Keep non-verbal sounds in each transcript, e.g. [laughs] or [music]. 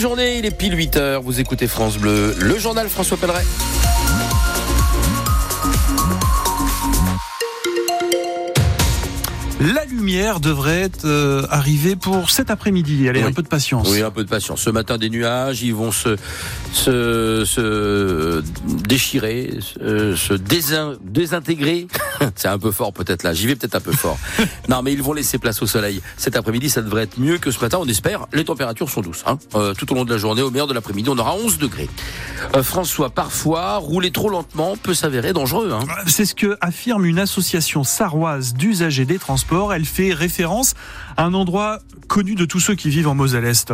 Journée, il est pile 8 heures. Vous écoutez France Bleu, le journal François Pelleret. La lumière devrait euh, arriver pour cet après-midi. Allez, Oui. un peu de patience. Oui, un peu de patience. Ce matin, des nuages, ils vont se, se, se déchirer, se, se désin- désintégrer. [laughs] C'est un peu fort peut-être là. J'y vais peut-être un peu fort. [laughs] non, mais ils vont laisser place au soleil. Cet après-midi, ça devrait être mieux que ce matin. On espère. Les températures sont douces. Hein. Euh, tout au long de la journée, au meilleur de l'après-midi, on aura 11 degrés. Euh, François, parfois, rouler trop lentement peut s'avérer dangereux. Hein. C'est ce que affirme une association sarroise d'usagers des transports. Elle fait référence à un endroit connu de tous ceux qui vivent en Moselle-Est.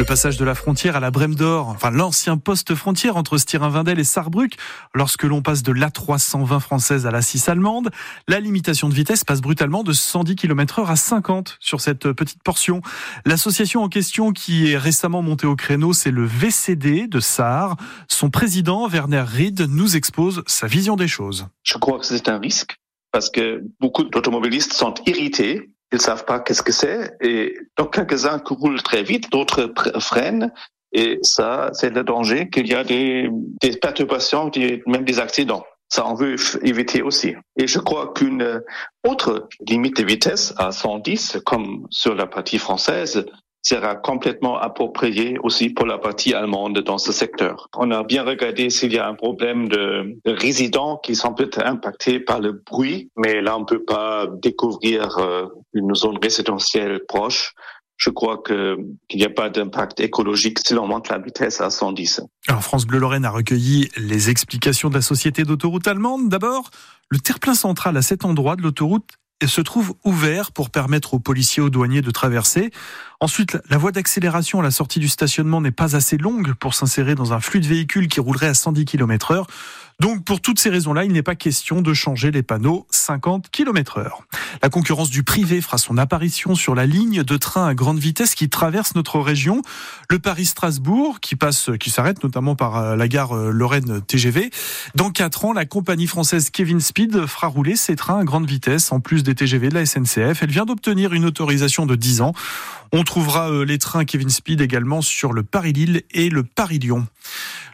Le passage de la frontière à la Brème d'Or, enfin l'ancien poste frontière entre Stirin-Vindel et Sarrebruck, lorsque l'on passe de l'A320 française à la 6 allemande, la limitation de vitesse passe brutalement de 110 km heure à 50 sur cette petite portion. L'association en question qui est récemment montée au créneau, c'est le VCD de Sarre. Son président, Werner Ried, nous expose sa vision des choses. Je crois que c'est un risque parce que beaucoup d'automobilistes sont irrités. Ils savent pas qu'est-ce que c'est. Et donc, quelques-uns roulent très vite, d'autres freinent. Et ça, c'est le danger qu'il y a des, des perturbations, même des accidents. Ça, on veut éviter aussi. Et je crois qu'une autre limite de vitesse à 110, comme sur la partie française, sera complètement appropriée aussi pour la partie allemande dans ce secteur. On a bien regardé s'il y a un problème de, de résidents qui sont peut-être impactés par le bruit, mais là on peut pas découvrir euh, une zone résidentielle proche. Je crois qu'il n'y a pas d'impact écologique si l'on monte la vitesse à 110. Alors France Bleu Lorraine a recueilli les explications de la société d'autoroute allemande. D'abord, le terre-plein central à cet endroit de l'autoroute se trouve ouvert pour permettre aux policiers aux douaniers de traverser. Ensuite, la voie d'accélération à la sortie du stationnement n'est pas assez longue pour s'insérer dans un flux de véhicules qui roulerait à 110 km heure. Donc, pour toutes ces raisons-là, il n'est pas question de changer les panneaux 50 km heure. La concurrence du privé fera son apparition sur la ligne de train à grande vitesse qui traverse notre région. Le Paris-Strasbourg, qui passe, qui s'arrête notamment par euh, la gare euh, Lorraine TGV. Dans quatre ans, la compagnie française Kevin Speed fera rouler ses trains à grande vitesse, en plus des TGV de la SNCF. Elle vient d'obtenir une autorisation de 10 ans. On trouvera euh, les trains Kevin Speed également sur le Paris-Lille et le Paris-Lyon.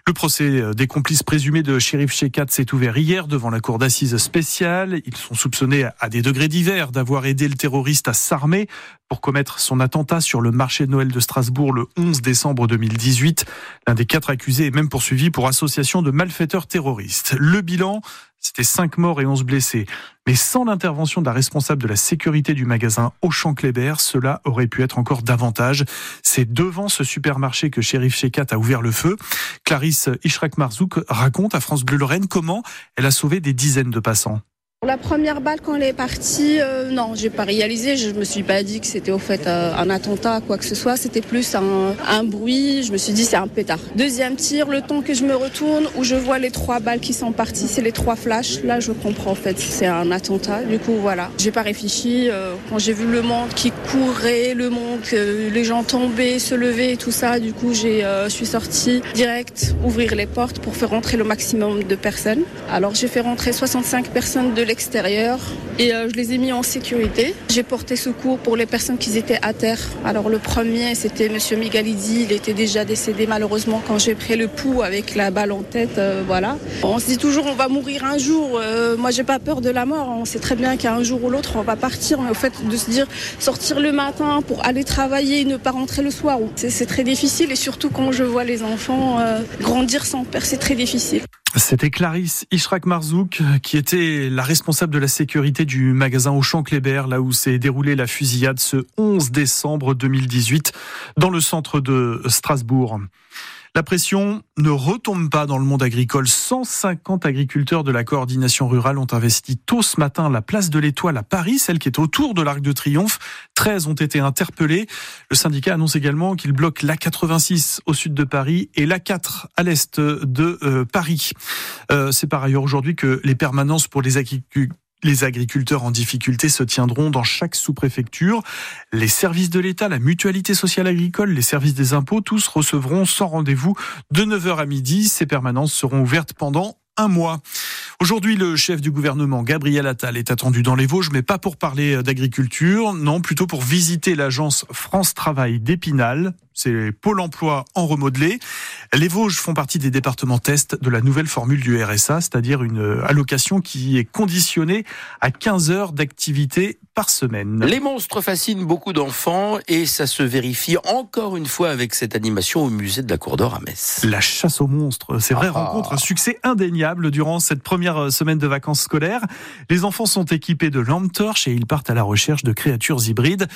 Le procès euh, des complices présumés de Shérif Shekat s'est ouvert hier devant la cour d'assises spéciale. Ils sont soupçonnés à des degrés divers d'avoir aidé le terroriste à s'armer pour commettre son attentat sur le marché de Noël de Strasbourg le 11 décembre 2018. L'un des quatre accusés est même poursuivi pour association de malfaiteurs terroristes. Le bilan, c'était 5 morts et 11 blessés. Mais sans l'intervention de la responsable de la sécurité du magasin Auchan-Kléber, cela aurait pu être encore davantage. C'est devant ce supermarché que Shérif Shekat a ouvert le feu. Clarisse Ishrak-Marzouk raconte à France Bleu Lorraine comment elle a sauvé des dizaines de passants. La première balle quand elle est partie, euh, non, j'ai pas réalisé. Je me suis pas dit que c'était au fait euh, un attentat, quoi que ce soit. C'était plus un, un bruit. Je me suis dit c'est un pétard. Deuxième tir, le temps que je me retourne, où je vois les trois balles qui sont parties, c'est les trois flashs. Là, je comprends en fait, c'est un attentat. Du coup, voilà. J'ai pas réfléchi. euh, quand j'ai vu le monde qui courait, le monde, les gens tombaient, se levaient et tout ça, du coup, j'ai, euh, je suis sortie direct ouvrir les portes pour faire rentrer le maximum de personnes. Alors, j'ai fait rentrer 65 personnes de et euh, je les ai mis en sécurité. J'ai porté secours pour les personnes qui étaient à terre. Alors le premier, c'était Monsieur Migalidi. Il était déjà décédé malheureusement quand j'ai pris le pouls avec la balle en tête. euh, voilà. On se dit toujours on va mourir un jour. Euh, moi, j'ai pas peur de la mort. On sait très bien qu'un jour ou l'autre on va partir. Mais au fait de se dire sortir le matin pour aller travailler, ne pas rentrer le soir, c'est c'est très difficile. Et surtout quand je vois les enfants euh, grandir sans père, c'est très difficile. C'était Clarisse Ishrak-Marzouk qui était la responsable de la sécurité du magasin Auchan-Kléber, là où s'est déroulée la fusillade ce 11 décembre 2018 dans le centre de Strasbourg. La pression ne retombe pas dans le monde agricole. 150 agriculteurs de la coordination rurale ont investi tôt ce matin la place de l'Étoile à Paris, celle qui est autour de l'Arc de Triomphe. 13 ont été interpellés. Le syndicat annonce également qu'il bloque l'A86 au sud de Paris et l'A4 à l'est de euh, Paris. Euh, C'est par ailleurs aujourd'hui que les permanences pour les agriculteurs les agriculteurs en difficulté se tiendront dans chaque sous-préfecture. Les services de l'État, la mutualité sociale agricole, les services des impôts, tous recevront sans rendez-vous de 9h à midi. Ces permanences seront ouvertes pendant un mois. Aujourd'hui, le chef du gouvernement, Gabriel Attal, est attendu dans les Vosges, mais pas pour parler d'agriculture, non, plutôt pour visiter l'agence France Travail d'Épinal. C'est Pôle emploi en remodelé. Les Vosges font partie des départements test de la nouvelle formule du RSA, c'est-à-dire une allocation qui est conditionnée à 15 heures d'activité par semaine. Les monstres fascinent beaucoup d'enfants et ça se vérifie encore une fois avec cette animation au musée de la Cour d'Or à Metz. La chasse aux monstres, c'est vrai, ah. rencontre un succès indéniable durant cette première semaine de vacances scolaires. Les enfants sont équipés de lampes torches et ils partent à la recherche de créatures hybrides.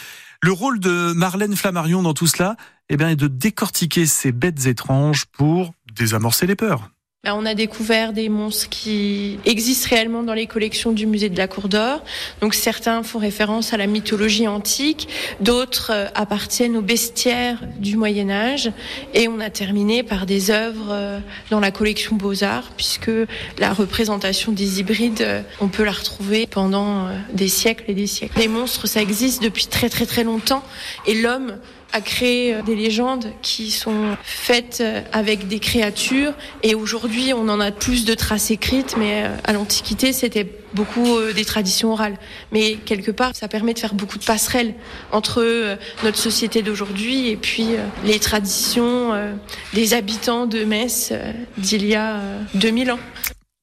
Le rôle de Marlène Flammarion dans tout cela, eh bien, est de décortiquer ces bêtes étranges pour désamorcer les peurs. Ben, on a découvert des monstres qui existent réellement dans les collections du musée de la Cour d'Or. Donc certains font référence à la mythologie antique, d'autres euh, appartiennent aux bestiaires du Moyen Âge. Et on a terminé par des œuvres euh, dans la collection Beaux-Arts, puisque la représentation des hybrides, euh, on peut la retrouver pendant des siècles et des siècles. Les monstres, ça existe depuis très très très longtemps. Et l'homme a créé euh, des légendes qui sont faites euh, avec des créatures et aujourd'hui on en a plus de traces écrites mais euh, à l'Antiquité c'était beaucoup des traditions orales mais quelque part ça permet de faire beaucoup de passerelles entre notre société d'aujourd'hui et puis les traditions des habitants de Metz d'il y a 2000 ans.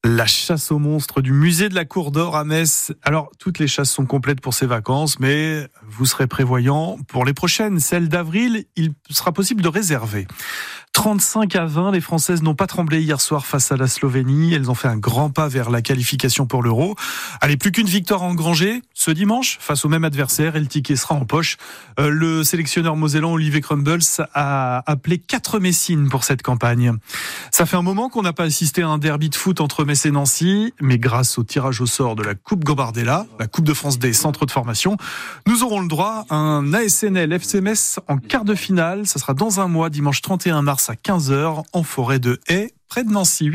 La chasse aux monstres du musée de la Cour d'Or à Metz. Alors, toutes les chasses sont complètes pour ces vacances, mais vous serez prévoyant pour les prochaines. Celles d'avril, il sera possible de réserver. 35 à 20, les Françaises n'ont pas tremblé hier soir face à la Slovénie. Elles ont fait un grand pas vers la qualification pour l'Euro. Allez, plus qu'une victoire à engranger ce dimanche face au même adversaire et le ticket sera en poche. Euh, le sélectionneur mosellan Olivier Crumbles a appelé quatre Messines pour cette campagne. Ça fait un moment qu'on n'a pas assisté à un derby de foot entre Metz et Nancy, mais grâce au tirage au sort de la Coupe Gobardella, la Coupe de France des centres de formation, nous aurons le droit à un ASNL FCMS en quart de finale. Ça sera dans un mois, dimanche 31 mars à 15h en forêt de Haye, près de Nancy.